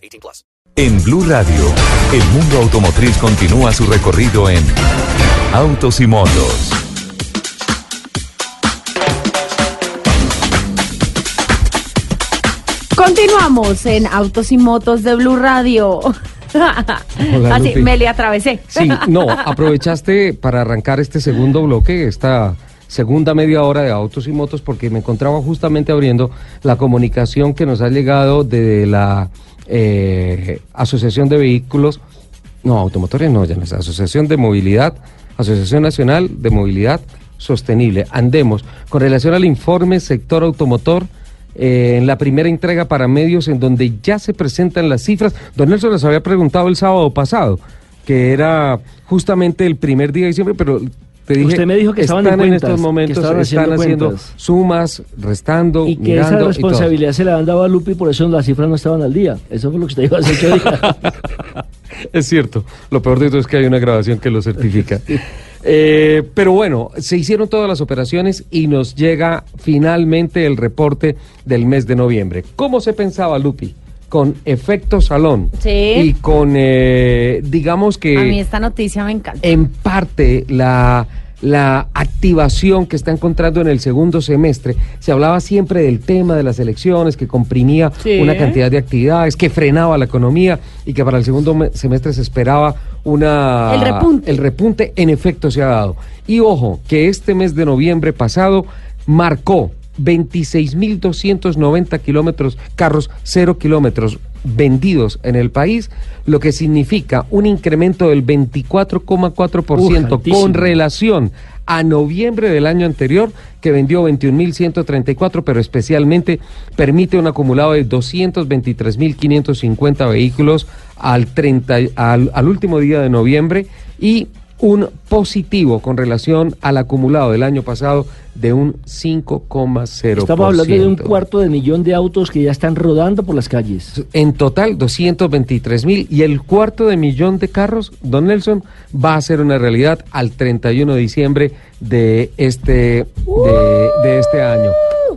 18 plus. En Blue Radio, el mundo automotriz continúa su recorrido en Autos y Motos. Continuamos en Autos y Motos de Blue Radio. Hola, Así, Lupi. me le atravesé. Sí, no, aprovechaste para arrancar este segundo bloque, esta segunda media hora de autos y motos, porque me encontraba justamente abriendo la comunicación que nos ha llegado de la eh, Asociación de Vehículos, no, automotores no, ya no es Asociación de Movilidad, Asociación Nacional de Movilidad Sostenible, Andemos, con relación al informe sector automotor. eh, en la primera entrega para medios en donde ya se presentan las cifras. Don Nelson les había preguntado el sábado pasado, que era justamente el primer día de diciembre, pero te dije, Usted me dijo que estaban en están en, cuentas, estos que momentos, estaban están haciendo haciendo cuentas. sumas, restando, Y que esa mirando responsabilidad se la han dado a Lupi, por eso las cifras no estaban al día. Eso fue lo que usted dijo hace ocho días. Es cierto. Lo peor de todo es que hay una grabación que lo certifica. Eh, pero bueno, se hicieron todas las operaciones y nos llega finalmente el reporte del mes de noviembre. ¿Cómo se pensaba, Lupi? Con efecto salón. Sí. Y con, eh, digamos que A mí esta noticia me encanta. en parte la, la activación que está encontrando en el segundo semestre. Se hablaba siempre del tema de las elecciones, que comprimía Sí. una cantidad de actividades, que frenaba la economía y que para el segundo me- semestre se esperaba una... El repunte. El repunte en efecto se ha dado. Y ojo, que este mes de noviembre pasado marcó 26.290 kilómetros, carros cero kilómetros vendidos en el país, lo que significa un incremento del 24,4% altísimo. con relación a noviembre del año anterior, que vendió 21.134, pero especialmente permite un acumulado de 223.550 vehículos al, 30, al, al último día de noviembre y un positivo con relación al acumulado del año pasado de un 5,0%. Estamos hablando de un cuarto de millón de autos que ya están rodando por las calles. En total, 223 mil y el cuarto de millón de carros, don Nelson, va a ser una realidad al 31 de diciembre de este, de, de este año.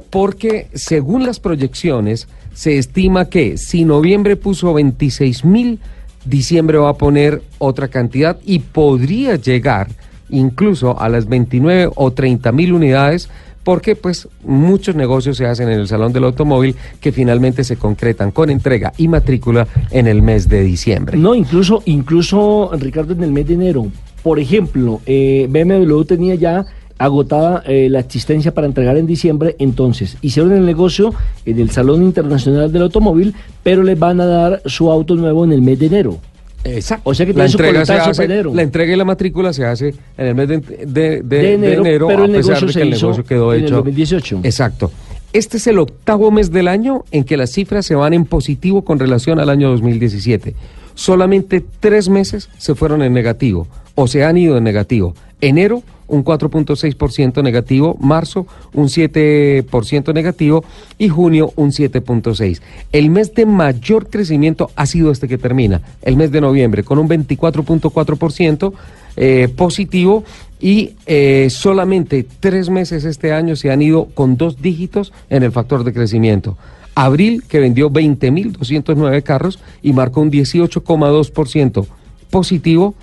Porque según las proyecciones, se estima que si noviembre puso 26 mil, diciembre va a poner otra cantidad y podría llegar incluso a las 29 o 30 mil unidades porque pues muchos negocios se hacen en el Salón del Automóvil que finalmente se concretan con entrega y matrícula en el mes de diciembre. No, incluso, incluso, Ricardo, en el mes de enero. Por ejemplo, eh, BMW tenía ya agotada eh, la existencia para entregar en diciembre, entonces hicieron el negocio en el Salón Internacional del Automóvil, pero les van a dar su auto nuevo en el mes de enero. Exacto. O sea que la entrega, se hace, para enero. la entrega y la matrícula se hace en el mes de, de- de- De de enero, enero, pero a el pesar negocio de se que el hizo negocio quedó en el hecho. 2018. Exacto. Este es el octavo mes del año en que las cifras se van en positivo con relación al año 2017. Solamente tres meses se fueron en negativo o se han ido en negativo. Enero, un 4.6% negativo, marzo, un 7% negativo y junio, un 7.6%. El mes de mayor crecimiento ha sido este que termina, el mes de noviembre, con un 24.4% eh, positivo y eh, solamente tres meses este año se han ido con dos dígitos en el factor de crecimiento. Abril, que vendió 20.209 carros y marcó un 18,2% positivo.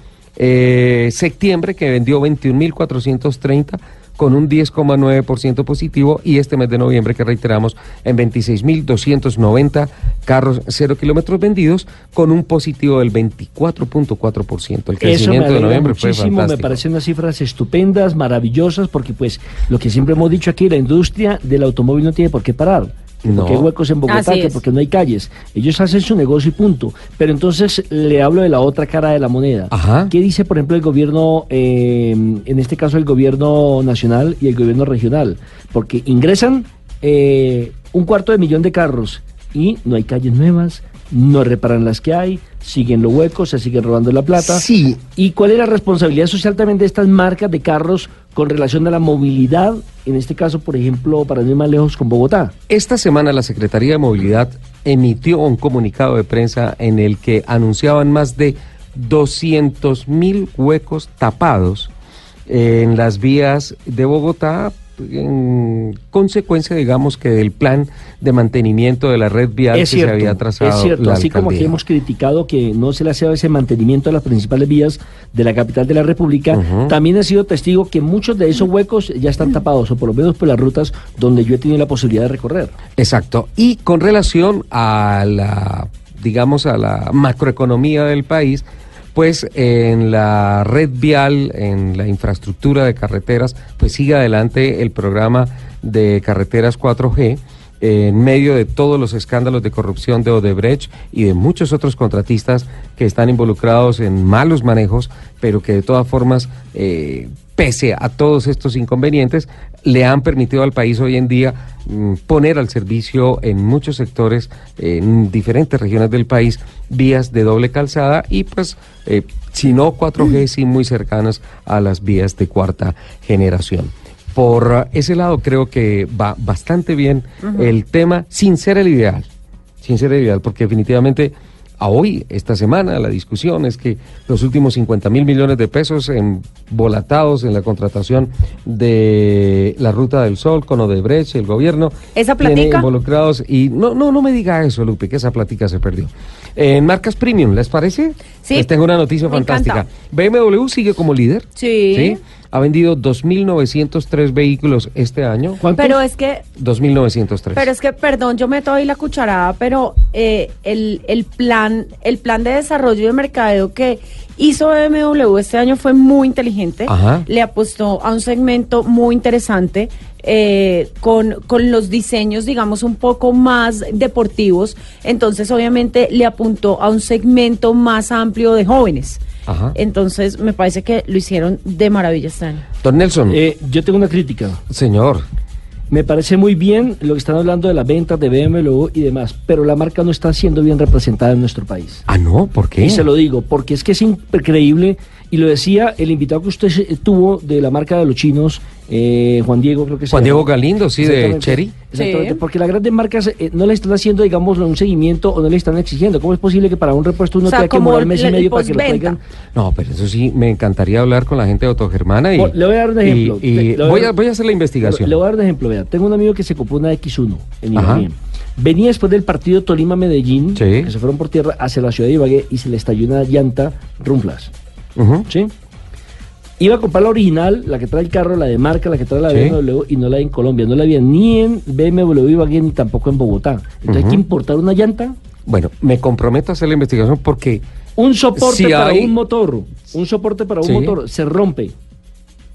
Eh, septiembre, que vendió 21.430 con un 10,9% positivo y este mes de noviembre que reiteramos en 26.290 carros cero kilómetros vendidos con un positivo del 24.4%. El Eso me crecimiento de noviembre fue muchísimo, me fantástico. parecen unas cifras estupendas, maravillosas, porque pues lo que siempre hemos dicho aquí, la industria del automóvil no tiene por qué parar. No. Porque hay huecos en Bogotá, que porque no hay calles. Ellos hacen su negocio y punto. Pero entonces le hablo de la otra cara de la moneda. Ajá. ¿Qué dice, por ejemplo, el gobierno, eh, en este caso el gobierno nacional y el gobierno regional? Porque ingresan eh, un cuarto de millón de carros y no hay calles nuevas, no reparan las que hay, siguen los huecos, se siguen robando la plata. Sí. ¿Y cuál es la responsabilidad social también de estas marcas de carros con relación a la movilidad? En este caso, por ejemplo, para ir más lejos con Bogotá. Esta semana la Secretaría de Movilidad emitió un comunicado de prensa en el que anunciaban más de 200 mil huecos tapados en las vías de Bogotá en consecuencia, digamos, que del plan de mantenimiento de la red vial Es que cierto, se había trazado. es cierto. la Así como que hemos criticado que no se le hacía ese mantenimiento a las principales vías de la capital de la República, también ha sido testigo que muchos de esos huecos ya están tapados, o por lo menos por las rutas donde yo he tenido la posibilidad de recorrer. Exacto. Y con relación a la, digamos, a la macroeconomía del país, pues en la red vial, en la infraestructura de carreteras, pues sigue adelante el programa de carreteras 4G en medio de todos los escándalos de corrupción de Odebrecht y de muchos otros contratistas que están involucrados en malos manejos, pero que de todas formas, eh, pese a todos estos inconvenientes, le han permitido al país hoy en día mm, poner al servicio en muchos sectores, en diferentes regiones del país, vías de doble calzada y pues, eh, si no 4G, sí muy cercanas a las vías de cuarta generación. Por ese lado creo que va bastante bien el tema, sin ser el ideal, sin ser el ideal, porque definitivamente a hoy, esta semana, la discusión es que los últimos 50 mil millones de pesos embolatados en la contratación de la Ruta del Sol con Odebrecht, el gobierno, ¿Esa platica? involucrados y no, no, no me diga eso, Lupe, que esa platica se perdió. En marcas premium, ¿les parece? Sí. Les tengo una noticia Me fantástica. encanta. BMW sigue como líder. Sí. Ha vendido 2.903 vehículos este año. ¿Cuántos? Pero es que 2.903. Pero es que, perdón, yo meto ahí la cucharada, pero eh, el, el plan el plan de desarrollo de mercadeo que hizo BMW este año fue muy inteligente. Ajá. Le apostó a un segmento muy interesante eh, con, con los diseños, digamos, un poco más deportivos. Entonces, obviamente, le apuntó a un segmento más amplio de jóvenes. Ajá. Entonces, me parece que lo hicieron de maravilla este año. Don Nelson, Eh, yo tengo una crítica. señor, Me parece muy bien lo que están hablando de las ventas de BMW y demás, pero la marca no está siendo bien representada en nuestro país. ah, no, ¿por qué? Y se lo digo, porque es que es increíble, y lo decía el invitado que usted tuvo de la marca de los chinos, eh, Juan Diego, creo que Juan. Diego Galindo, sí, de. Cherry. Exactamente, Sí. porque las grandes marcas eh, no le están haciendo, digamos, un seguimiento o no le están exigiendo. ¿Cómo es posible que para un repuesto uno O sea, tenga que morar mes y medio para que lo traigan? No, pero eso sí, me encantaría hablar con la gente de Autogermana y... Bueno, le voy a dar un y- ejemplo. y le voy a voy, a, dar- voy a hacer la investigación. Le voy a dar un ejemplo, vea. Tengo un amigo que se compró una X1 en Ajá. Ibagué. Venía después del partido Tolima-Medellín, Sí. que se fueron por tierra hacia la ciudad de Ibagué y se le estalló una llanta Rumflas. ¿Sí? Iba a comprar la original, la que trae el carro, la de marca, la que trae la Sí. BMW, y no la hay en Colombia. No la había ni en BMW Ibagué ni tampoco en Bogotá. Entonces hay que importar una llanta, Bueno, me comprometo a hacer la investigación porque... un soporte Si para hay- un motor. Un soporte para un Sí. motor se rompe.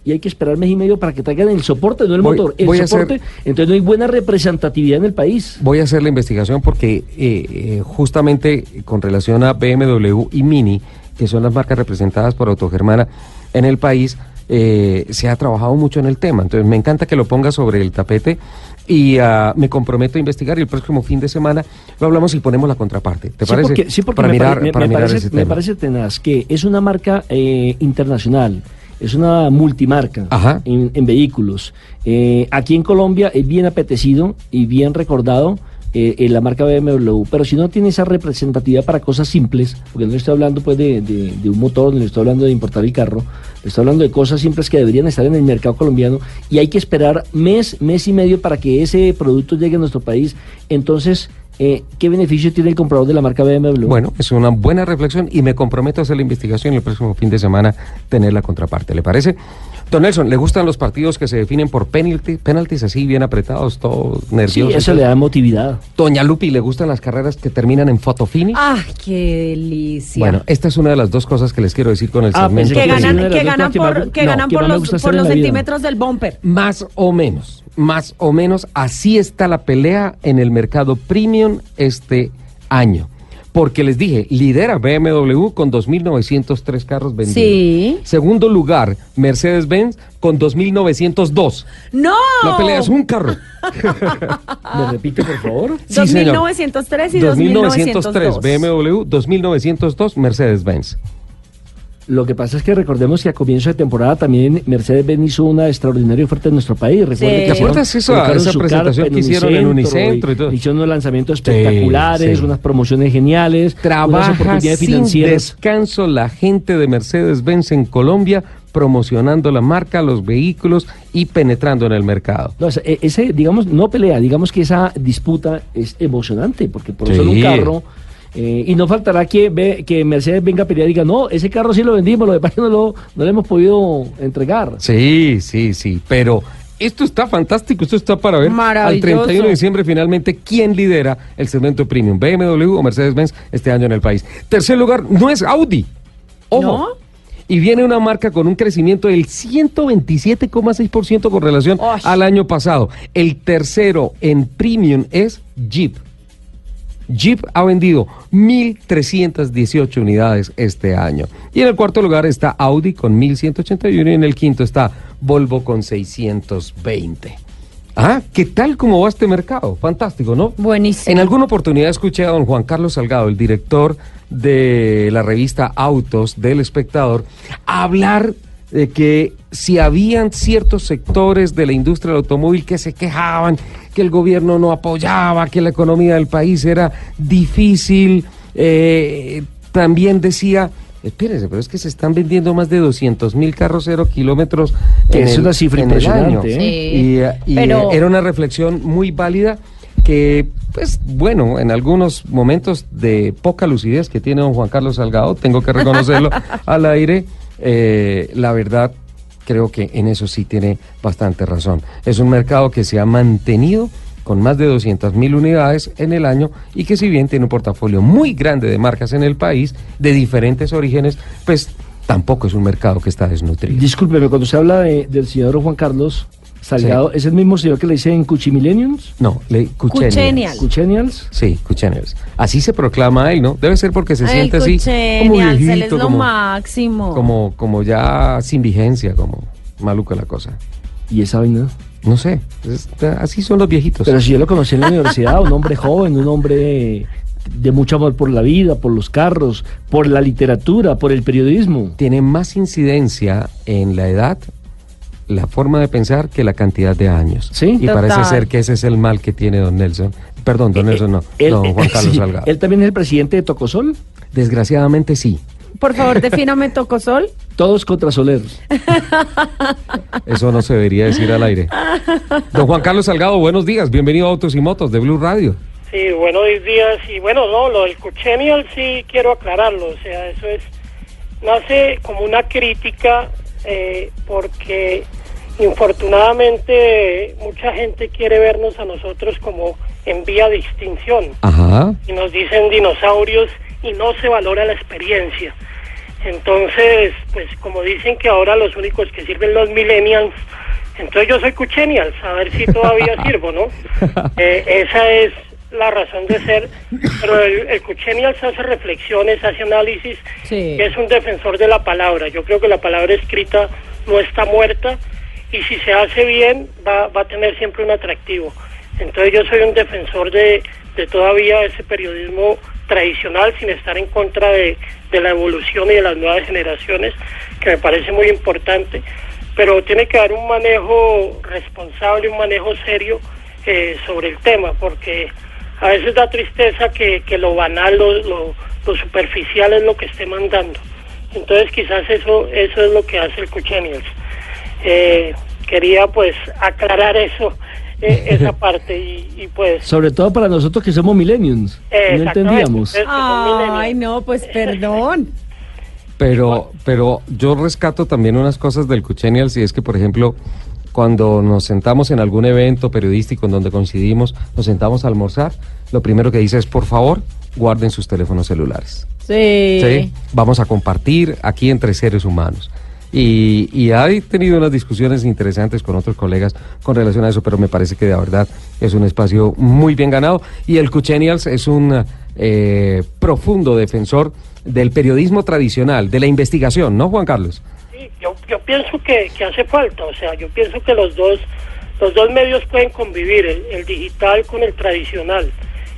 Y hay que esperar mes y medio para que traigan el soporte, no el Voy- motor. El voy a soporte. hacer- Entonces no hay buena representatividad en el país. Voy a hacer la investigación porque eh, eh, justamente con relación a BMW y Mini, que son las marcas representadas por Autogermana en el país, eh, se ha trabajado mucho en el tema. Entonces me encanta que lo ponga sobre el tapete y ah, me comprometo a investigar y el próximo fin de semana lo hablamos y ponemos la contraparte. ¿Te sí, parece? Porque, sí, porque para me, mirar, me- para me mirar parece, ese me parece tenaz que es una marca eh, internacional, es una multimarca Ajá. en, en vehículos. Eh, aquí en Colombia es bien apetecido y bien recordado eh, en la marca BMW, pero si no tiene esa representatividad para cosas simples, porque no le estoy hablando pues de, de- de un motor, no le estoy hablando de importar el carro, le estoy hablando de cosas simples que deberían estar en el mercado colombiano y hay que esperar mes, mes y medio para que ese producto llegue a nuestro país. Entonces, eh, ¿qué beneficio tiene el comprador de la marca BMW? Bueno, es una buena reflexión y me comprometo a hacer la investigación y el próximo fin de semana tener la contraparte. ¿Le parece? Don Nelson, ¿le gustan los partidos que se definen por penalty, penaltis así bien apretados, todos Sí, nerviosos? eso le da emotividad. Doña Lupi, ¿le gustan las carreras que terminan en fotofinish? ¡Ay, qué delicia! Bueno, esta es una de las dos cosas que les quiero decir con el Ah, segmento. que Sí, sí, ganan, que ganan por, que no, ganan los, por vida. centímetros del bumper. Más o menos, más o menos, así está la pelea en el mercado premium este año. Porque les dije, lidera BMW con 2.903 carros vendidos. Sí. Segundo lugar, Mercedes-Benz con 2.902. ¡No! La pelea es un carro. ¿Me repite, por favor? Sí, señor. 2903 y 2903 2902. BMW, 2902 Mercedes-Benz. Lo que pasa es que recordemos que a comienzo de temporada también Mercedes-Benz hizo una extraordinaria oferta en nuestro país. Recuerde Sí. que ¿Te acuerdas hicieron- esa- esa presentación que hicieron en Unicentro y todo? Hicieron unos lanzamientos espectaculares, sí. unas promociones geniales, unas Trabaja oportunidades sin financieras. descanso la gente de Mercedes-Benz en Colombia promocionando la marca, los vehículos y penetrando en el mercado. No, ese- e- ese, digamos, no pelea, digamos que esa disputa es emocionante, porque por solo un carro, eh, y no faltará que, ve, que Mercedes venga a pelear y diga, no, ese carro sí lo vendimos, lo de no lo, no lo hemos podido entregar. Sí, sí, sí, pero esto está fantástico, esto está para ver al Maravilloso. 31 de diciembre finalmente quién lidera el segmento premium, BMW o Mercedes-Benz este año en el país. Tercer lugar no es Audi. Ojo. ¿No? Y viene una marca con un crecimiento del 127,6% con relación Osh. al año pasado. El tercero en premium es Jeep. Jeep ha vendido 1.318 unidades este año. Y en el cuarto lugar está Audi con 1.181 y en el quinto está Volvo con 620. Ah, ¿qué tal cómo va este mercado? Fantástico, ¿no? Buenísimo. En alguna oportunidad escuché a don Juan Carlos Salgado, el director de la revista Autos del Espectador, hablar de que si habían ciertos sectores de la industria del automóvil que se quejaban, que el gobierno no apoyaba, que la economía del país era difícil, eh, también decía, espérense, pero es que se están vendiendo más de 200 mil carros cero kilómetros. Que en es el- una cifra en el impresionante, año. ¿eh? Sí. Y, y, Pero- eh, era una reflexión muy válida que, pues bueno, en algunos momentos de poca lucidez que tiene don Juan Carlos Salgado, tengo que reconocerlo al aire, eh, la verdad creo que en eso sí tiene bastante razón. Es un mercado que se ha mantenido con más de 200 mil unidades en el año y que si bien tiene un portafolio muy grande de marcas en el país, de diferentes orígenes, pues tampoco es un mercado que está desnutrido. Discúlpeme, cuando se habla de- del señor Juan Carlos Salgado, ¿es el mismo señor que le dicen Cuchimillenniums? No, le Cuchenial. Cuchenials. Sí, Cuchenials. Así se proclama él, ¿no? Debe ser porque se Ay, siente así como Cuchenial, se les viejito, lo como, máximo. como, como ya sin vigencia, como maluca la cosa. ¿Y esa vaina? No sé, es- así son los viejitos. Pero si yo lo conocí en la universidad, un hombre joven, un hombre de mucho amor por la vida, por los carros, por la literatura, por el periodismo. Tiene más incidencia en la edad, la forma de pensar, que la cantidad de años. Sí. Y parece ser que ese es el mal que tiene don Nelson. Perdón, don Nelson no, Él- don Juan Carlos sí, Salgado. Él también es el presidente de Tocosol. Desgraciadamente sí. Por favor, defíname Tocosol. Todos contra Soler. Eso no se debería decir al aire. Don Juan Carlos Salgado, buenos días. Bienvenido a Autos y Motos de Blue Radio. Sí, buenos días. Y bueno, no, lo del Cuchenial sí quiero aclararlo. O sea, eso es, nace como una crítica eh, porque infortunadamente mucha gente quiere vernos a nosotros como en vía de extinción Ajá. y nos dicen dinosaurios y no se valora la experiencia. Entonces, pues como dicen que ahora los únicos que sirven los millennials, entonces yo soy cuchenials, a ver si todavía sirvo, ¿no? Eh, esa es la razón de ser, pero el, el cuchenials hace reflexiones, hace análisis, Sí. y es un defensor de la palabra. Yo creo que la palabra escrita no está muerta y si se hace bien va, va a tener siempre un atractivo. Entonces yo soy un defensor de, de todavía ese periodismo tradicional sin estar en contra de, de la evolución y de las nuevas generaciones, que me parece muy importante, pero tiene que haber un manejo responsable, un manejo serio eh, sobre el tema, porque a veces da tristeza que, que lo banal, lo, lo, lo superficial es lo que esté mandando. Entonces quizás eso eso es lo que hace el Cuchenials. Eh, quería pues aclarar eso, eh, esa parte y, y pues... Sobre todo para nosotros que somos millennials. No entendíamos. Que Ay, no, pues perdón. Pero, pero yo rescato también unas cosas del Cuchenials y es que, por ejemplo, cuando nos sentamos en algún evento periodístico en donde coincidimos, nos sentamos a almorzar, lo primero que dice es, por favor, guarden sus teléfonos celulares. Sí. ¿sí? Vamos a compartir aquí entre seres humanos. Y, y he tenido unas discusiones interesantes con otros colegas con relación a eso, pero me parece que de verdad es un espacio muy bien ganado. Y el Cuchenials es un eh, profundo defensor del periodismo tradicional, de la investigación, ¿no, Juan Carlos? Yo, yo pienso que, que hace falta, o sea, yo pienso que los dos, los dos medios pueden convivir, el, digital con el tradicional,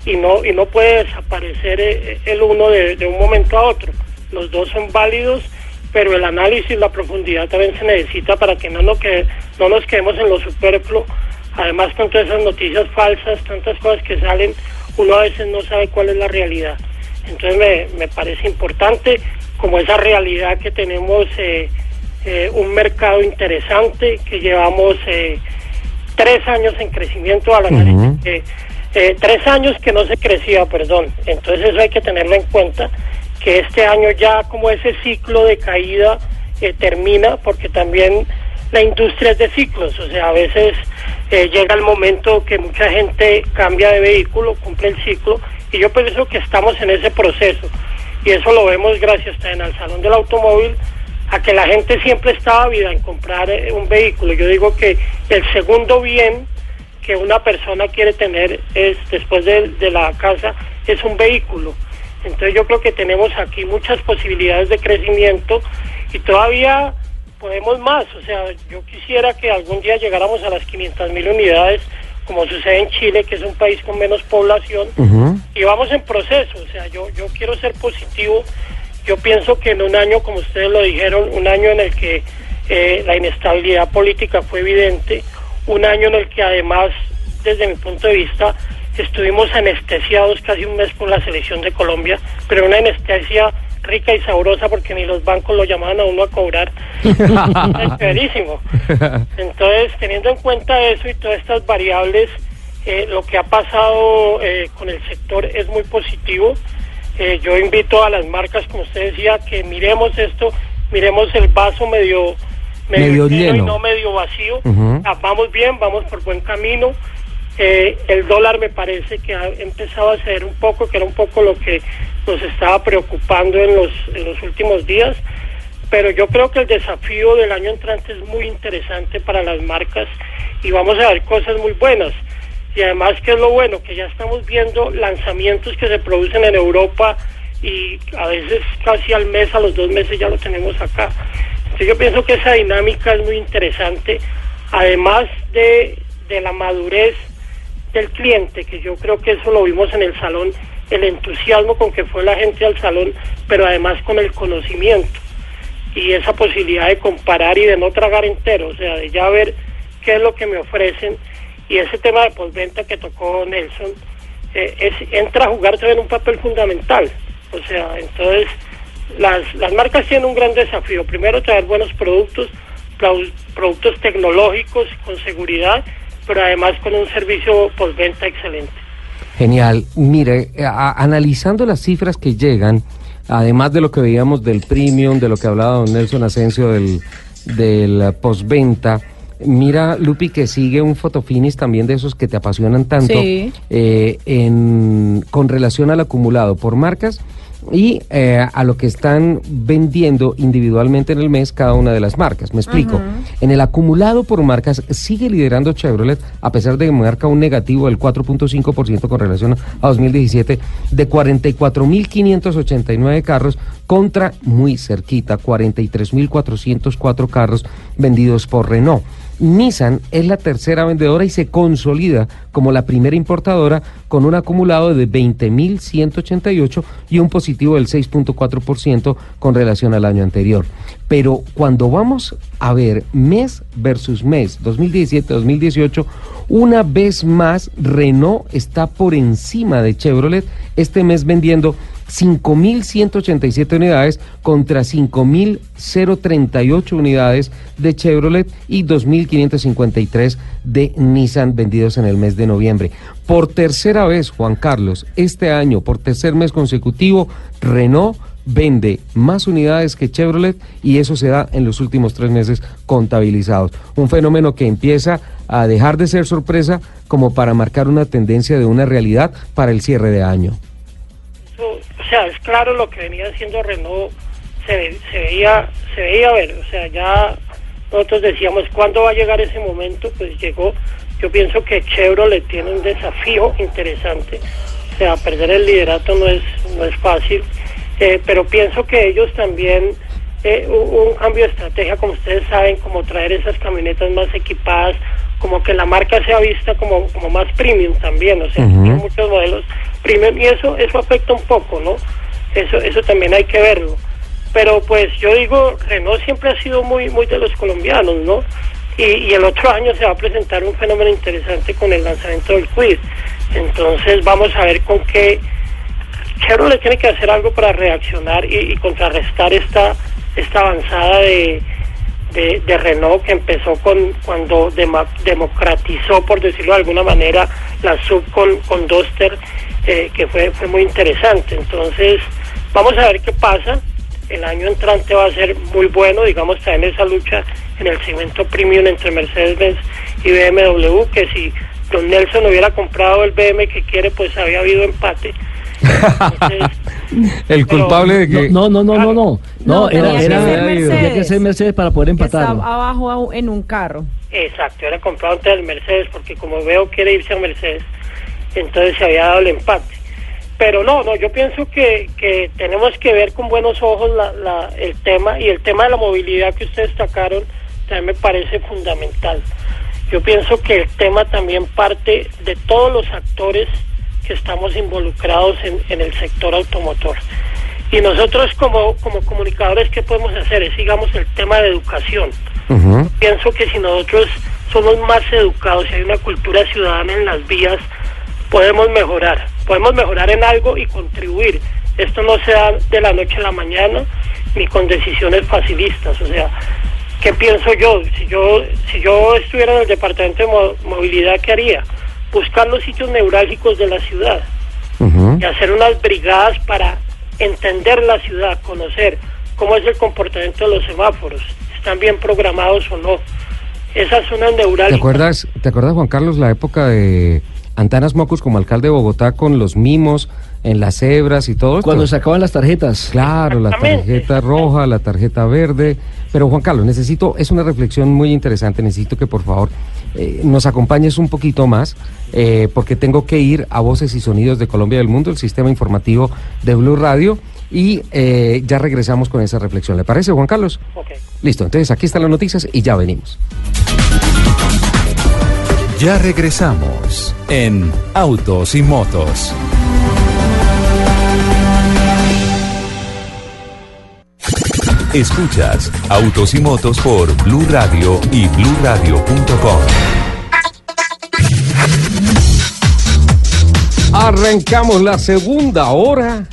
y no, y no puede desaparecer eh, el uno de, un momento a otro. Los dos son válidos, pero el análisis, la profundidad también se necesita para que no nos, que, no nos quedemos en lo superfluo. Además, con todas esas noticias falsas, tantas cosas que salen, uno a veces no sabe cuál es la realidad. Entonces me, me parece importante como esa realidad que tenemos eh, eh, un mercado interesante, que llevamos eh, tres años en crecimiento a la Ujú. eh, eh, tres años que no se crecía, perdón. Entonces eso hay que tenerlo en cuenta, que este año ya como ese ciclo de caída eh, termina, porque también la industria es de ciclos, o sea, a veces eh, llega el momento que mucha gente cambia de vehículo, cumple el ciclo, y yo pienso que estamos en ese proceso, y eso lo vemos gracias también al Salón del Automóvil, a que la gente siempre está ávida en comprar eh, un vehículo. Yo digo que el segundo bien que una persona quiere tener es después de, de la casa es un vehículo. Entonces yo creo que tenemos aquí muchas posibilidades de crecimiento y todavía podemos más. O sea, yo quisiera que algún día llegáramos a las 500 mil unidades, como sucede en Chile, que es un país con menos población, y vamos en proceso. O sea, yo, yo quiero ser positivo. Yo pienso que en un año, como ustedes lo dijeron, un año en el que eh, la inestabilidad política fue evidente, un año en el que además, desde mi punto de vista, estuvimos anestesiados casi un mes por la selección de Colombia, pero una anestesia rica y sabrosa porque ni los bancos lo llamaban a uno a cobrar. es. Entonces, teniendo en cuenta eso y todas estas variables, eh, lo que ha pasado eh, con el sector es muy positivo. Eh, yo invito a las marcas, como usted decía, que miremos esto, miremos el vaso medio, Medio lleno y no medio vacío. Ah, vamos bien, vamos por buen camino. Eh, el dólar me parece que ha empezado a ceder un poco, que era un poco lo que nos estaba preocupando en los, en los últimos días. Pero yo creo que el desafío del año entrante es muy interesante para las marcas y vamos a ver cosas muy buenas. Y además, ¿qué es lo bueno? Que ya estamos viendo lanzamientos que se producen en Europa y a veces casi al mes, a los dos meses ya lo tenemos acá. Entonces yo pienso que esa dinámica es muy interesante, además de, de la madurez del cliente, que yo creo que eso lo vimos en el salón, el entusiasmo con que fue la gente al salón, pero además con el conocimiento y esa posibilidad de comparar y de no tragar entero, o sea, de ya ver qué es lo que me ofrecen y ese tema de postventa que tocó Nelson eh, es, entra a jugar también un papel fundamental, o sea, entonces las, las marcas tienen un gran desafío, primero traer buenos productos, productos tecnológicos con seguridad, pero además con un servicio postventa excelente. Genial. Mire, a- analizando las cifras que llegan, además de lo que veíamos del premium, de lo que hablaba don Nelson Asensio del, del eh, postventa, mira, Lupi, que sigue un fotofinish también de esos que te apasionan tanto Sí. eh, en, con relación al acumulado por marcas y eh, a lo que están vendiendo individualmente en el mes cada una de las marcas. Me explico. En el acumulado por marcas sigue liderando Chevrolet a pesar de que marca un negativo del 4.5% con relación a 2017 de 44.589 carros contra muy cerquita 43.404 carros vendidos por Renault. Nissan es la tercera vendedora y se consolida como la primera importadora con un acumulado de 20.188 y un positivo del 6.4% con relación al año anterior. Pero cuando vamos a ver mes versus mes, 2017-2018, una vez más Renault está por encima de Chevrolet, este mes vendiendo 5.187 unidades contra 5.038 unidades de Chevrolet y 2.553 de Nissan vendidos en el mes de noviembre. Por tercera vez, Juan Carlos, este año, por tercer mes consecutivo, Renault vende más unidades que Chevrolet y eso se da en los últimos tres meses contabilizados. Un fenómeno que empieza a dejar de ser sorpresa como para marcar una tendencia de una realidad para el cierre de año. O sea, es claro lo que venía haciendo Renault, se, ve- se veía, se veía ver, o sea, ya nosotros decíamos, ¿cuándo va a llegar ese momento? Pues llegó, yo pienso que Chevrolet tiene un desafío interesante, O sea, perder el liderato no es, no es fácil, eh, pero pienso que ellos también, eh, un cambio de estrategia, como ustedes saben, como traer esas camionetas más equipadas, como que la marca sea vista como, como más premium también, o sea, tiene muchos modelos premium y eso, eso afecta un poco, ¿no? Eso, eso también hay que verlo. Pero pues yo digo, Renault siempre ha sido muy, muy de los colombianos, ¿no? Y, el otro año se va a presentar un fenómeno interesante con el lanzamiento del Quid. Entonces vamos a ver con qué Chevrolet tiene que hacer algo para reaccionar y, contrarrestar esta esta avanzada de, de, Renault que empezó con cuando democratizó, por decirlo de alguna manera, la sub con, con Duster, eh, que fue, fue muy interesante. Entonces, vamos a ver qué pasa. El año entrante va a ser muy bueno, digamos, también esa lucha en el segmento premium entre Mercedes-Benz y BMW, que si Don Nelson hubiera comprado el BM que quiere, pues había habido empate. Entonces, El Pero- culpable de que... No, no, no, no, no. No, No, era, tenía que era, tenía que Mercedes. ser Mercedes para poder Que empatar. abajo en un carro. Exacto, era comprado antes del Mercedes porque como veo quiere irse a Mercedes, entonces se había dado el empate. Pero no, no, yo pienso que, que tenemos que ver con buenos ojos la, la- el tema y el tema de la movilidad que ustedes destacaron también me parece fundamental. Yo pienso que el tema también parte de todos los actores que estamos involucrados en, en el sector automotor. Y nosotros como, como comunicadores, ¿qué podemos hacer? Es, digamos, el tema de educación pienso que si nosotros somos más educados y hay una cultura ciudadana en las vías, podemos mejorar. Podemos mejorar en algo y contribuir. Esto no se da de la noche a la mañana ni con decisiones facilistas. O sea, ¿qué pienso yo? Si yo, si yo estuviera en el departamento de mo- movilidad, ¿qué haría? Buscar los sitios neurálgicos de la ciudad Ujú. y hacer unas brigadas para entender la ciudad, conocer cómo es el comportamiento de los semáforos, están bien programados o no. Esas zonas ¿Te neurálgicas. acuerdas, ¿Te acuerdas, Juan Carlos, la época de Antanas Mocus como alcalde de Bogotá con los mimos en las cebras y todo esto? Cuando sacaban las tarjetas. Claro, la tarjeta roja, la tarjeta verde. Pero Juan Carlos, necesito, es una reflexión muy interesante, necesito que por favor eh, nos acompañes un poquito más, eh, porque tengo que ir a Voces y Sonidos de Colombia y del Mundo, el sistema informativo de Blue Radio, y eh, ya regresamos con esa reflexión. ¿Le parece, Juan Carlos? Ok. Listo, entonces aquí están las noticias y ya venimos. Ya regresamos en Autos y Motos. Escuchas Autos y Motos por Blue Radio y bluradio.com. Arrancamos la segunda hora.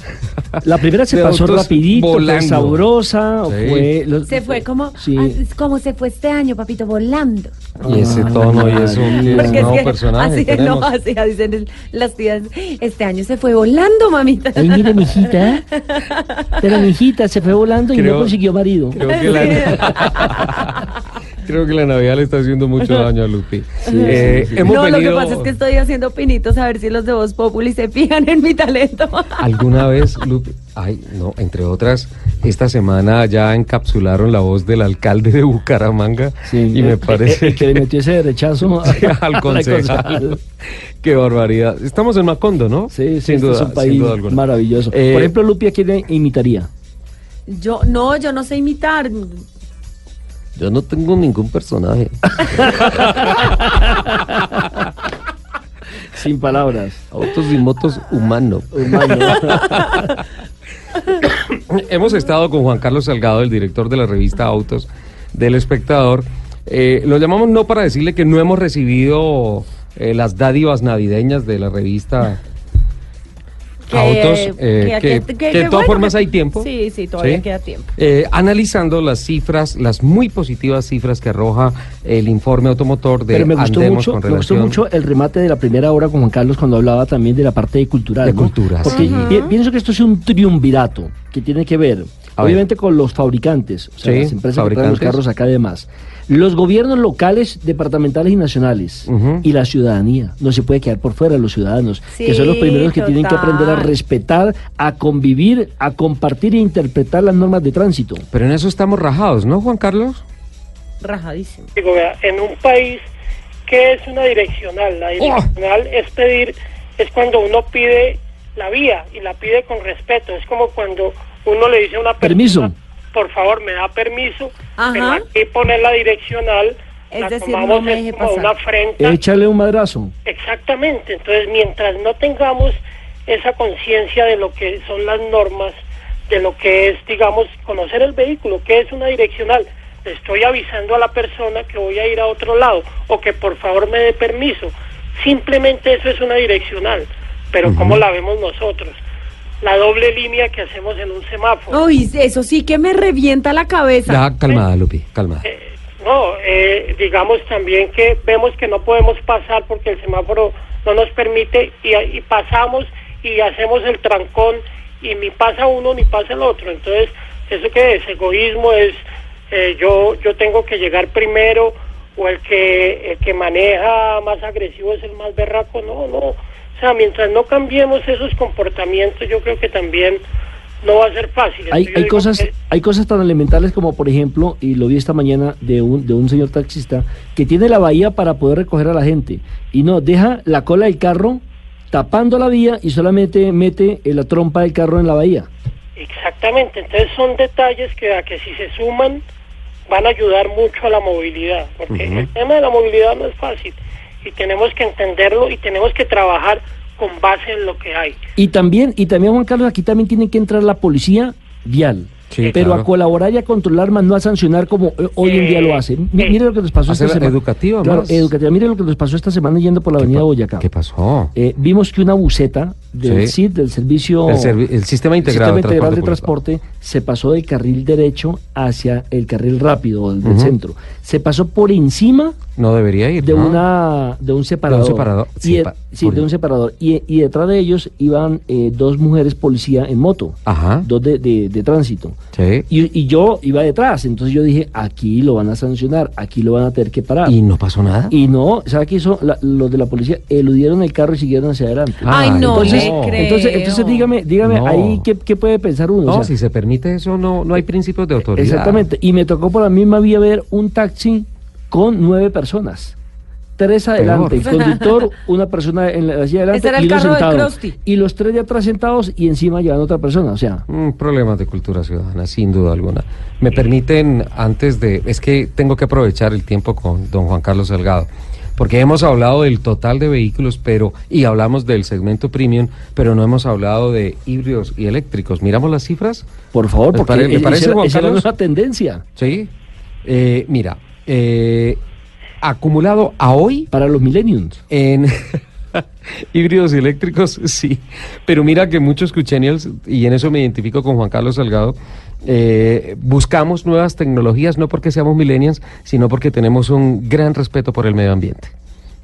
La primera se pasó rapidito, fue sabrosa. o Sí. Fue, los- Se fue como, Sí. ah, como se fue este año, papito, volando. Y ese tono y eso, Ah, ¿qué Porque es es que personaje así, tenemos. no, así dicen las tías, este año se fue volando, mamita. Ay, mire, mijita. Pero mijita se fue volando y Creo- no consiguió marido. Creo que la, creo que la Navidad le está haciendo mucho daño a Lupi. Eh, Hemos no, lo que pasa es que estoy haciendo pinitos a ver si los de Voz Populi se fijan en mi talento. alguna vez, Lupi, ay, no, entre otras, esta semana ya encapsularon la voz del alcalde de Bucaramanga y me parece que le metió ese rechazo a- a al concejal. Qué barbaridad. Estamos en Macondo, ¿no? Sí, sí, sin este duda, es un país maravilloso. Eh, Por ejemplo, Lupia, ¿quién le imitaría? Yo, no, yo no sé imitar. Yo no tengo ningún personaje. Sin palabras. Autos y motos humano. Humano. Hemos estado con Juan Carlos Salgado, el director de la revista Autos del Espectador. Eh, lo llamamos no para decirle que no hemos recibido eh, las dádivas navideñas de la revista Que- Autos, eh, que, que- que- que que de todas bueno, formas que- hay tiempo. Sí, sí, todavía queda tiempo. Eh, analizando las cifras, las muy positivas cifras que arroja el informe automotor de Pero me gustó Andemos mucho, con me gustó mucho el remate de la primera hora con Juan Carlos cuando hablaba también de la parte de cultural. De ¿no? cultura, Porque sí. pi- pienso que esto es un triunvirato que tiene que ver, A ver. obviamente, con los fabricantes, o sea, Sí, las empresas que traen los carros acá además. Los gobiernos locales, departamentales y nacionales y la ciudadanía. No se puede quedar por fuera los ciudadanos, que son los primeros que tienen que aprender a respetar, a convivir, a compartir e interpretar las normas de tránsito. Pero en eso estamos rajados, ¿no, Juan Carlos? Rajadísimo. Digo, vea, en un país que es una direccional, la direccional es pedir, es cuando uno pide la vía y la pide con respeto. Es como cuando uno le dice a una persona, Permiso. Por favor, me da permiso, Ajá. pero aquí poner la direccional, Es la decir, tomamos no me es deje como pasar. una afrenta. Échale un madrazo. Exactamente, entonces mientras no tengamos esa conciencia de lo que son las normas, de lo que es, digamos, conocer el vehículo, que es una direccional, le estoy avisando a la persona que voy a ir a otro lado o que por favor me dé permiso. Simplemente eso es una direccional, pero ¿cómo la vemos nosotros? La doble línea que hacemos en un semáforo. Uy, eso sí que me revienta la cabeza. Ya, calmada, Lupi, calmada. Eh, no, eh, digamos también que vemos que no podemos pasar porque el semáforo no nos permite y, y pasamos y hacemos el trancón y ni pasa uno ni pasa el otro. Entonces, ¿eso qué es? Egoísmo es eh, yo yo tengo que llegar primero o el que el que maneja más agresivo es el más berraco. No, no. O sea, mientras no cambiemos esos comportamientos, yo creo que también no va a ser fácil. Hay, hay cosas que- hay cosas tan elementales como por ejemplo y lo vi esta mañana de un de un señor taxista que tiene la bahía para poder recoger a la gente. Y no deja la cola del carro tapando la vía y solamente mete eh, la trompa del carro en la bahía. Exactamente, entonces son detalles que a que si se suman van a ayudar mucho a la movilidad, porque el tema de la movilidad no es fácil y tenemos que entenderlo y tenemos que trabajar con base en lo que hay. y también y también Juan Carlos aquí también tiene que entrar la policía vial Sí, pero claro. a colaborar y a controlar más no a sancionar como eh, hoy en día lo hace Mi- Eh, mire lo que nos pasó esta semana educativa claro educativa mire lo que nos pasó esta semana yendo por la avenida Boyacá ¿Qué pasó? Eh, vimos que una buceta del Sí. Del servicio El servi- el Sistema Integrado de Sistema Integral de Transporte Transporte, se pasó del carril derecho hacia el carril rápido del, del Ujú. centro. Se pasó por encima No debería ir. de ¿no? una de un separador. separador, Y, sepa- sí, de un separador. Y, y detrás de ellos iban eh, dos mujeres policía en moto, Ajá. dos de, de- de tránsito. Sí. Y, y yo iba detrás, entonces yo dije, aquí lo van a sancionar, aquí lo van a tener que parar. ¿Y no pasó nada? Y no, ¿sabe qué hizo? La- los de la policía eludieron el carro y siguieron hacia adelante. Ay, Ay, no entonces, entonces, entonces dígame, dígame No. ahí qué, qué puede pensar uno. No, O sea, si se permite eso, no, no hay principios de autoridad. exactamente. Y me tocó por la misma vía ver un taxi con nueve personas. Tres adelante, el Peor. conductor, una persona en la silla adelante y. Y los tres de atrás sentados y encima llevando otra persona. O sea, Mm, problemas de cultura ciudadana, sin duda alguna. Me permiten, antes de... Es que tengo que aprovechar el tiempo con don Juan Carlos Salgado, porque hemos hablado del total de vehículos, pero y hablamos del segmento premium, pero no hemos hablado de híbridos y eléctricos. ¿Miramos las cifras? por favor, ¿Les porque pare- le parece, esa Juan esa tendencia Sí. Eh, mira, eh, acumulado a hoy para los millennials. En híbridos y eléctricos, sí. Pero mira que muchos cuchenials, y en eso me identifico con Juan Carlos Salgado, eh, buscamos nuevas tecnologías no porque seamos millennials, sino porque tenemos un gran respeto por el medio ambiente.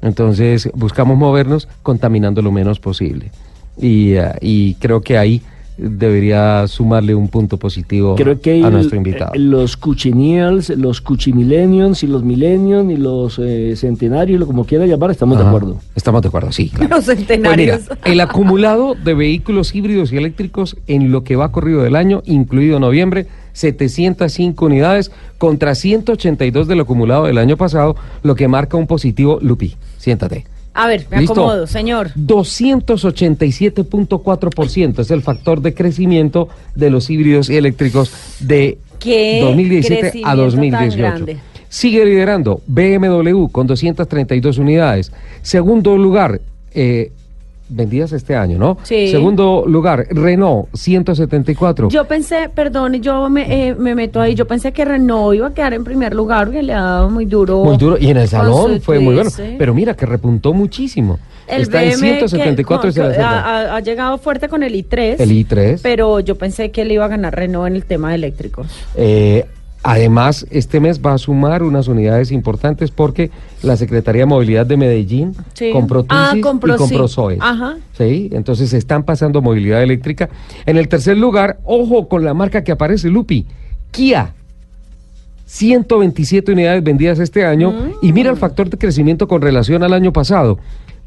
Entonces buscamos movernos contaminando lo menos posible. Y, eh, y creo que ahí debería sumarle un punto positivo Creo que a el- nuestro invitado. eh, los cuchinials, los cuchimillennials y los millennials y los eh, centenarios, lo como quiera llamar, estamos de acuerdo. Estamos de acuerdo, sí. claro. Los centenarios. Pues mira, el acumulado de vehículos híbridos y eléctricos en lo que va corrido del año, incluido noviembre, 705 unidades contra 182 del acumulado del año pasado, lo que marca un positivo, Lupi, siéntate. A ver, me ¿Listo? acomodo, señor. 287.4% es el factor de crecimiento de los híbridos y eléctricos de Qué 2017 a crecimiento tan 2018. grande. Sigue liderando BMW con 232 unidades. Segundo lugar, eh, vendidas este año, ¿no? Sí. Segundo lugar, Renault 174. Yo pensé, perdón, yo me, eh, me meto ahí, yo pensé que Renault iba a quedar en primer lugar, porque le ha dado muy duro. muy duro y en el salón fue muy bueno, pero mira que repuntó muchísimo. El Está en BM que 174 y se con- la que ha, llegado fuerte con el i3. El i3. Pero yo pensé que le iba a ganar Renault en el tema de eléctricos. Eh, además, este mes va a sumar unas unidades importantes porque la Secretaría de Movilidad de Medellín Sí. compró Ah, y compró sí. Zoe. Ajá. Sí, entonces se están pasando movilidad eléctrica. En el tercer lugar, ojo con la marca que aparece, Lupi, Kia. 127 unidades vendidas este año y mira el factor de crecimiento con relación al año pasado.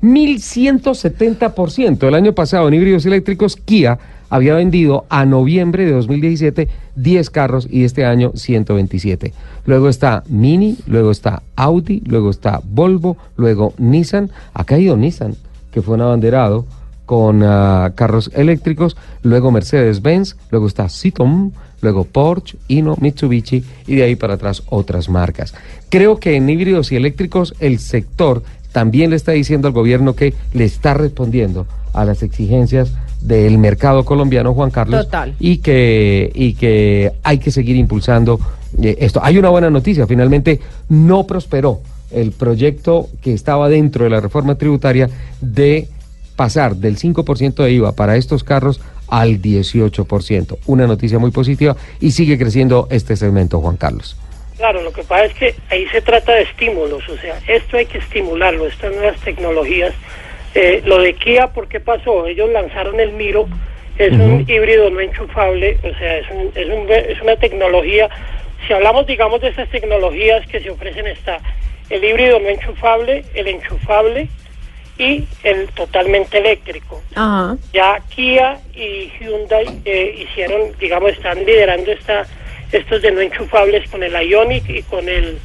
1170%. El año pasado en híbridos eléctricos, Kia había vendido a noviembre de 2017 10 carros y este año 127. Luego está Mini, luego está Audi, luego está Volvo, luego Nissan. Ha caído Nissan, que fue un abanderado con ah, carros eléctricos, luego Mercedes-Benz, luego está Citroën, luego Porsche, Hino, Mitsubishi y de ahí para atrás otras marcas. Creo que en híbridos y eléctricos el sector también le está diciendo al gobierno que le está respondiendo a las exigencias del mercado colombiano, Juan Carlos, Total. y que y que hay que seguir impulsando eh, esto. Hay una buena noticia, finalmente no prosperó el proyecto que estaba dentro de la reforma tributaria de pasar del 5% de IVA para estos carros al 18%. Una noticia muy positiva y sigue creciendo este segmento, Juan Carlos. Claro, lo que pasa es que ahí se trata de estímulos, o sea, esto hay que estimularlo, estas nuevas tecnologías. Eh, lo de Kia, ¿por qué pasó? Ellos lanzaron el Miro, es un híbrido no enchufable, o sea, es, un- es, un- es una tecnología, si hablamos, digamos, de esas tecnologías que se ofrecen, está el híbrido no enchufable, el enchufable y el totalmente eléctrico. Ya Kia y Hyundai eh, hicieron, digamos, están liderando esta, estos de no enchufables con el Ionic y con el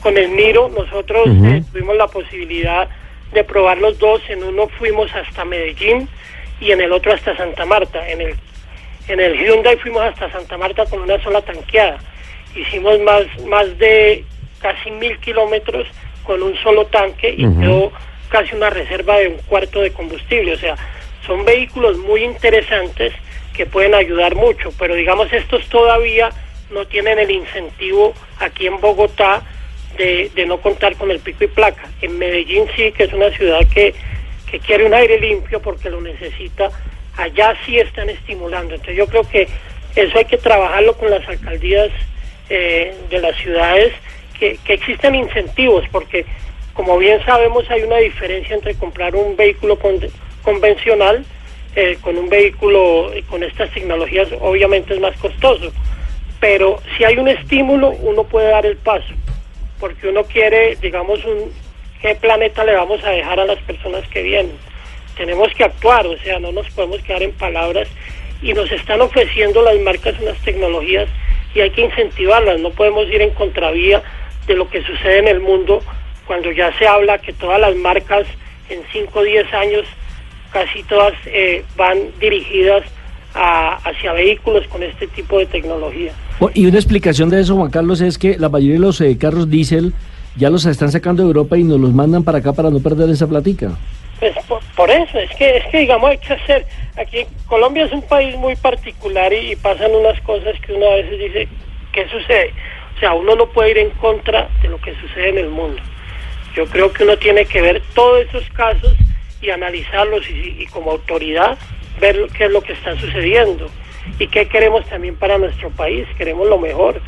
con el Niro. Nosotros eh, tuvimos la posibilidad de probar los dos. En uno fuimos hasta Medellín y en el otro hasta Santa Marta. En el en el Hyundai fuimos hasta Santa Marta con una sola tanqueada. Hicimos más más de casi mil kilómetros con un solo tanque y quedó casi una reserva de un cuarto de combustible. O sea, son vehículos muy interesantes que pueden ayudar mucho, pero digamos estos todavía no tienen el incentivo aquí en Bogotá de, de no contar con el pico y placa. En Medellín sí, que es una ciudad que, que quiere un aire limpio porque lo necesita, allá sí están estimulando. Entonces yo creo que eso hay que trabajarlo con las alcaldías eh, de las ciudades, que, que existen incentivos, porque como bien sabemos hay una diferencia entre comprar un vehículo con- convencional eh, con un vehículo eh, con estas tecnologías, obviamente es más costoso. Pero si hay un estímulo, uno puede dar el paso, porque uno quiere, digamos, un, qué planeta le vamos a dejar a las personas que vienen. Tenemos que actuar, o sea, no nos podemos quedar en palabras y nos están ofreciendo las marcas unas tecnologías y hay que incentivarlas, no podemos ir en contravía de lo que sucede en el mundo cuando ya se habla que todas las marcas en 5 o 10 años casi todas eh, van dirigidas a- hacia vehículos con este tipo de tecnología. Bueno, Y una explicación de eso, Juan Carlos, es que la mayoría de los eh, carros diésel ya los están sacando de Europa y nos los mandan para acá para no perder esa platica. Pues por, por eso, es que, es que digamos hay que hacer, aquí Colombia es un país muy particular y, pasan unas cosas que uno a veces dice, ¿qué sucede? O sea, uno no puede ir en contra de lo que sucede en el mundo. Yo creo que uno tiene que ver todos esos casos y analizarlos y, y como autoridad ver qué es lo que está sucediendo y qué queremos también para nuestro país. Queremos lo mejor.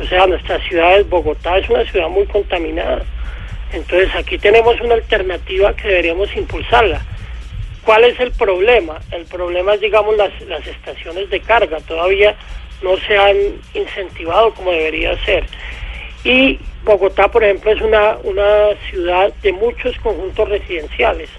O sea, nuestra ciudad, Bogotá, es una ciudad muy contaminada. Entonces aquí tenemos una alternativa que deberíamos impulsarla. ¿Cuál es el problema? El problema es, digamos, las, las estaciones de carga. Todavía no se han incentivado como debería ser. Y Bogotá, por ejemplo, es una, una ciudad de muchos conjuntos residenciales.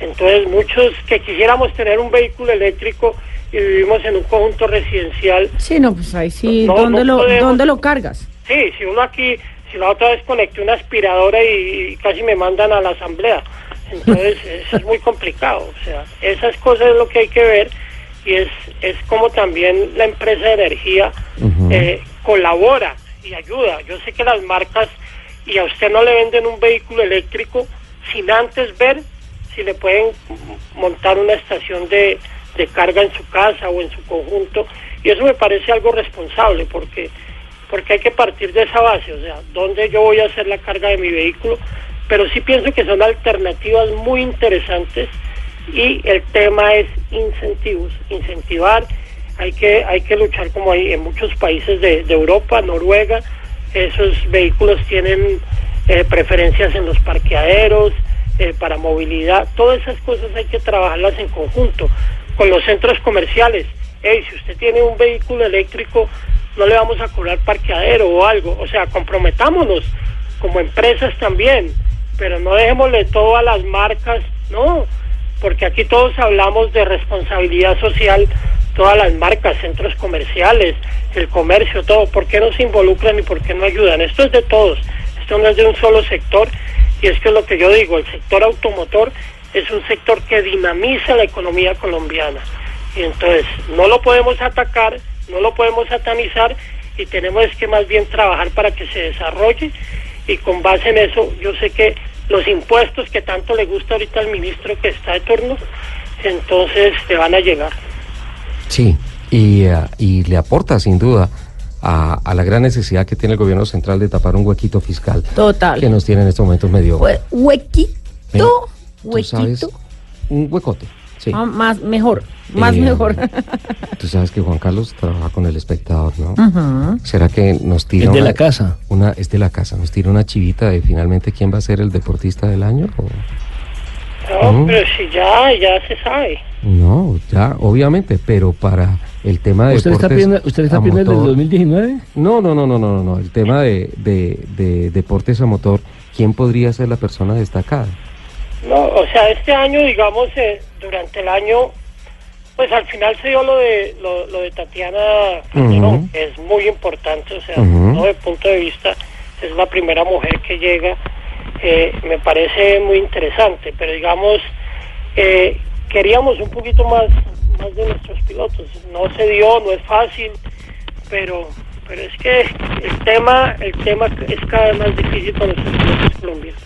Entonces, muchos que quisiéramos tener un vehículo eléctrico y vivimos en un conjunto residencial, Sí, no, pues ahí sí, No, ¿dónde, no lo, podemos. ¿dónde lo cargas? Sí, si uno aquí, si la otra vez conecté una aspiradora y, y casi me mandan a la asamblea. Entonces eso es muy complicado. O sea, esas cosas es lo que hay que ver y es, es como también la empresa de energía eh, colabora y ayuda. Yo sé que las marcas y a usted no le venden un vehículo eléctrico sin antes ver si le pueden montar una estación de, de carga en su casa o en su conjunto. Y eso me parece algo responsable porque porque hay que partir de esa base, o sea, dónde yo voy a hacer la carga de mi vehículo, pero sí pienso que son alternativas muy interesantes y el tema es incentivos, incentivar, hay que hay que luchar como hay en muchos países de, Europa, Noruega, esos vehículos tienen eh, preferencias en los parqueaderos, eh, para movilidad, todas esas cosas hay que trabajarlas en conjunto con los centros comerciales. Hey, si usted tiene un vehículo eléctrico, no le vamos a cobrar parqueadero o algo. O sea, comprometámonos como empresas también, pero no dejémosle todo a las marcas, no, porque aquí todos hablamos de responsabilidad social, todas las marcas, centros comerciales, el comercio, todo, ¿por qué no se involucran y por qué no ayudan? Esto es de todos, esto no es de un solo sector y es que es lo que yo digo, el sector automotor es un sector que dinamiza la economía colombiana. Y entonces no lo podemos atacar, no lo podemos satanizar y tenemos que más bien trabajar para que se desarrolle y con base en eso yo sé que los impuestos que tanto le gusta ahorita al ministro que está de turno, entonces le van a llegar. Sí, y, eh, y le aporta sin duda a, a la gran necesidad que tiene el gobierno central de tapar un huequito fiscal Total. que nos tiene en estos momentos medio... Hue- huequito, ¿Eh? ¿Tú sabes? huequito. Un huecote, sí. Ah, más mejor, más Eh, mejor. Tú sabes que Juan Carlos trabaja con el espectador, ¿no? ¿Será que nos tira Es de una- la casa. Una, es de la casa, nos tira una chivita de finalmente quién va a ser el deportista del año? o- No, pero si ya, ya se sabe. No, ya, obviamente, pero para el tema de ¿Usted está deportes pidiendo, usted está pidiendo el del motor- 2019? No, no, no, no, no, no, no, el tema de, de, de deportes a motor, ¿quién podría ser la persona destacada? No, o sea, este año, digamos, eh, durante el año, pues al final se dio lo de lo, lo de Tatiana Calderón, que es muy importante, o sea, Ujú. no de punto de vista, es la primera mujer que llega, eh, me parece muy interesante, pero digamos, eh, queríamos un poquito más, más de nuestros pilotos, no se dio, no es fácil, pero pero es que el tema el tema es cada vez más difícil con nuestros pilotos colombianos.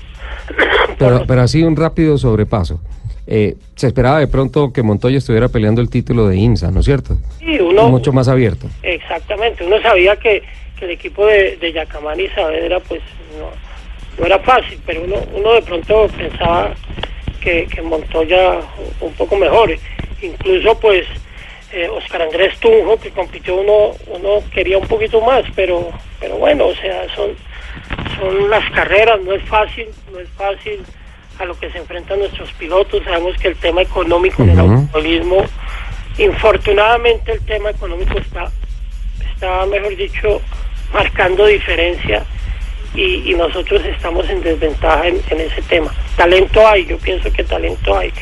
Pero, pero así un rápido sobrepaso. Eh, se esperaba de pronto que Montoya estuviera peleando el título de INSA, ¿no es cierto? Sí, uno, Mucho más abierto. Exactamente, uno sabía que, que el equipo de, de Yacamán y Saavedra pues no, no era fácil, pero uno, uno de pronto pensaba que, que Montoya un poco mejor. Incluso pues eh, Oscar Andrés Tunjo que compitió uno, uno quería un poquito más, pero, pero bueno, o sea, son, son las carreras, no es fácil, no es fácil a lo que se enfrentan nuestros pilotos, sabemos que el tema económico en el Ujú. automovilismo, infortunadamente el tema económico está está, mejor dicho, marcando diferencia y, y nosotros estamos en desventaja en, en ese tema. Talento hay, yo pienso que talento hay,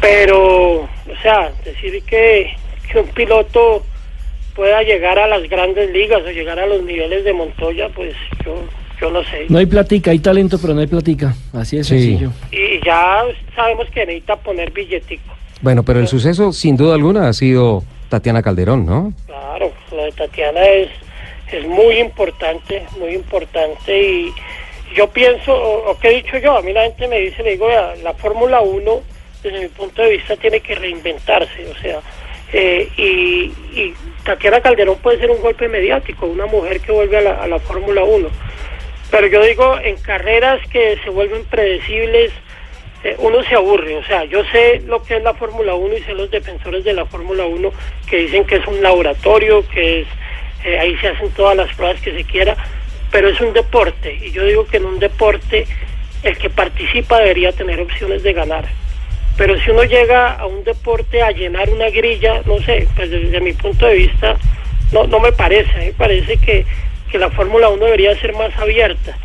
pero, o sea, decir que, que un piloto pueda llegar a las grandes ligas o llegar a los niveles de Montoya, pues yo, yo no sé. No hay platica, hay talento, pero no hay platica. Así de Sí. sencillo. Y ya sabemos que necesita poner billetico. Bueno, pero el suceso, sin duda alguna, ha sido Tatiana Calderón, ¿no? Claro, lo de Tatiana es, es muy importante, muy importante y yo pienso, o, o que he dicho yo, a mí la gente me dice, le digo, "Vea, la Fórmula 1 desde mi punto de vista tiene que reinventarse, o sea, eh, y, y Tatiana Calderón puede ser un golpe mediático, una mujer que vuelve a la, a la Fórmula 1, pero yo digo, en carreras que se vuelven predecibles, eh, uno se aburre, o sea, yo sé lo que es la Fórmula 1 y sé los defensores de la Fórmula 1 que dicen que es un laboratorio, que es eh, ahí se hacen todas las pruebas que se quiera, pero es un deporte. Y yo digo que en un deporte el que participa debería tener opciones de ganar. Pero si uno llega a un deporte a llenar una grilla, no sé, pues desde mi punto de vista no, no me parece, a mí me parece que, que la Fórmula 1 debería ser más abierta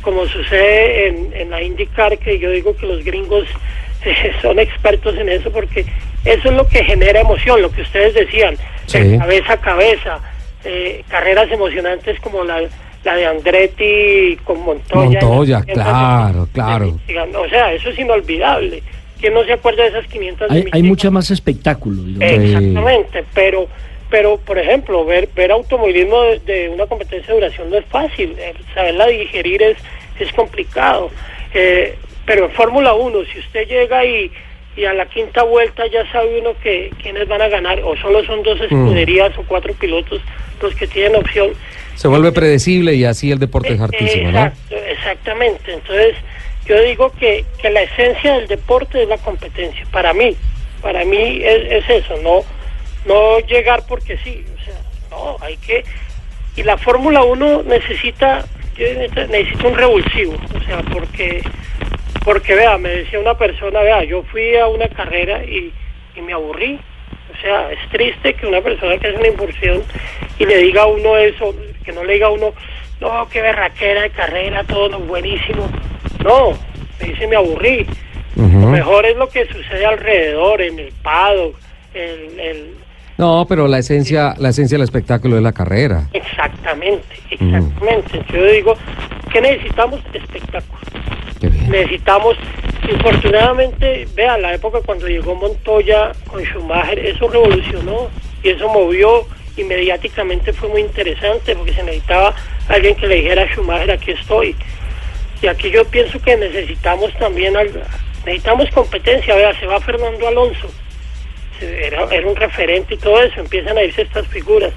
como sucede en, en la IndyCar, que yo digo que los gringos eh, son expertos en eso, porque eso es lo que genera emoción, lo que ustedes decían, Sí. el cabeza a cabeza, eh, carreras emocionantes como la, la de Andretti con Montoya. Montoya, en las 500 de- claro, claro. O sea, eso es inolvidable. ¿Quién no se acuerda de esas 500 de Hay, hay mucha más espectáculo. Eh, Exactamente, pero pero por ejemplo, ver ver automovilismo de, de una competencia de duración no es fácil, eh, saberla digerir es es complicado. Eh, pero en Fórmula 1, si usted llega y, y a la quinta vuelta ya sabe uno que quiénes van a ganar, o solo son dos escuderías o cuatro pilotos los que tienen opción, Se vuelve predecible y así el deporte es hartísimo, ¿no? Exacto, exactamente. Entonces, yo digo que, que la esencia del deporte es la competencia. Para mí, para mí es, es eso, no, no llegar porque sí. O sea, no, hay que. Y la Fórmula 1 necesita, yo necesito- un revulsivo, o sea, porque, porque vea, me decía una persona, vea, yo fui a una carrera y, y me aburrí. O sea, es triste que una persona que hace una incursión y le diga a uno eso, que no le diga a uno, no, qué berraquera de carrera, todo lo buenísimo. No, me dice, me aburrí. Lo mejor es lo que sucede alrededor, en el paddock, el, el, No, pero la esencia, la esencia del espectáculo es la carrera. exactamente, exactamente. Yo digo que necesitamos espectáculo. Necesitamos infortunadamente, vea, la época cuando llegó Montoya con Schumacher, eso revolucionó y eso movió y mediáticamente fue muy interesante porque se necesitaba alguien que le dijera a Schumacher, aquí estoy. Y aquí yo pienso que necesitamos también, algo- necesitamos competencia, vea, se va Fernando Alonso, era, era un referente y todo eso, empiezan a irse estas figuras.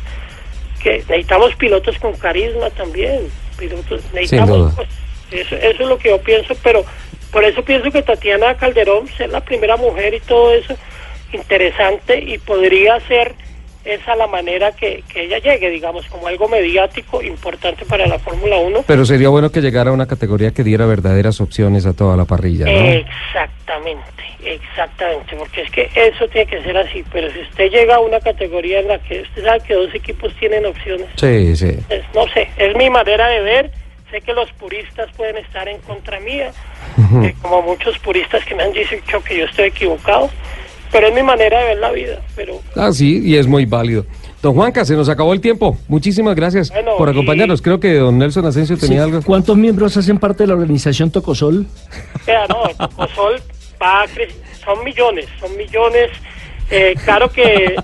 Que necesitamos pilotos con carisma también, pilotos, necesitamos, pues, eso, eso es lo que yo pienso, pero por eso pienso que Tatiana Calderón, ser la primera mujer y todo eso, interesante y podría ser esa la manera que, que ella llegue, digamos, como algo mediático importante para la Fórmula 1. Pero sería bueno que llegara a una categoría que diera verdaderas opciones a toda la parrilla, ¿no? Exactamente, exactamente, porque es que eso tiene que ser así, pero si usted llega a una categoría en la que usted sabe que dos equipos tienen opciones, Sí, sí. es- no sé, es mi manera de ver, sé que los puristas pueden estar en contra mía, eh, como muchos puristas que me han dicho que yo estoy equivocado, pero es mi manera de ver la vida, pero Ah, sí, y es muy válido. Don Juanca, se nos acabó el tiempo. Muchísimas gracias Bueno, por y- acompañarnos. Creo que don Nelson Asensio tenía Sí. algo. ¿Cuántos miembros hacen parte de la organización Tocosol? Vea, no, Tocosol va a cre- son millones, son millones. Eh, claro que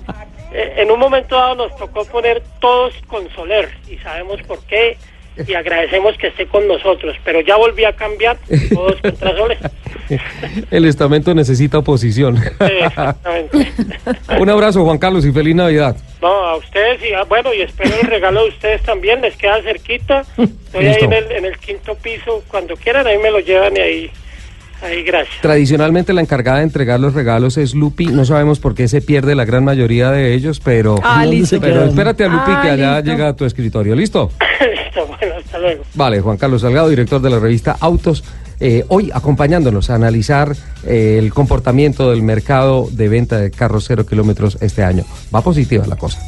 eh, en un momento dado nos tocó poner todos con Soler y sabemos por qué y agradecemos que esté con nosotros, pero ya volví a cambiar todos contra Soler. El estamento necesita oposición. Exactamente. Un abrazo, Juan Carlos, y feliz Navidad. No, a ustedes y a- bueno, y espero el regalo de ustedes también, les queda cerquita. Estoy ahí Listo. en el, en el quinto piso, cuando quieran ahí me lo llevan y ahí, ahí gracias. Tradicionalmente la encargada de entregar los regalos es Lupi. No sabemos por qué se pierde la gran mayoría de ellos, pero, Ah, ¿Dónde listo. pero espérate a Lupi Ah, que allá listo. llega a tu escritorio. ¿Listo? Listo, bueno, hasta luego. Vale, Juan Carlos Salgado, director de la revista Autos, eh, hoy acompañándonos a analizar eh, el comportamiento del mercado de venta de carros cero kilómetros este año. Va positiva la cosa.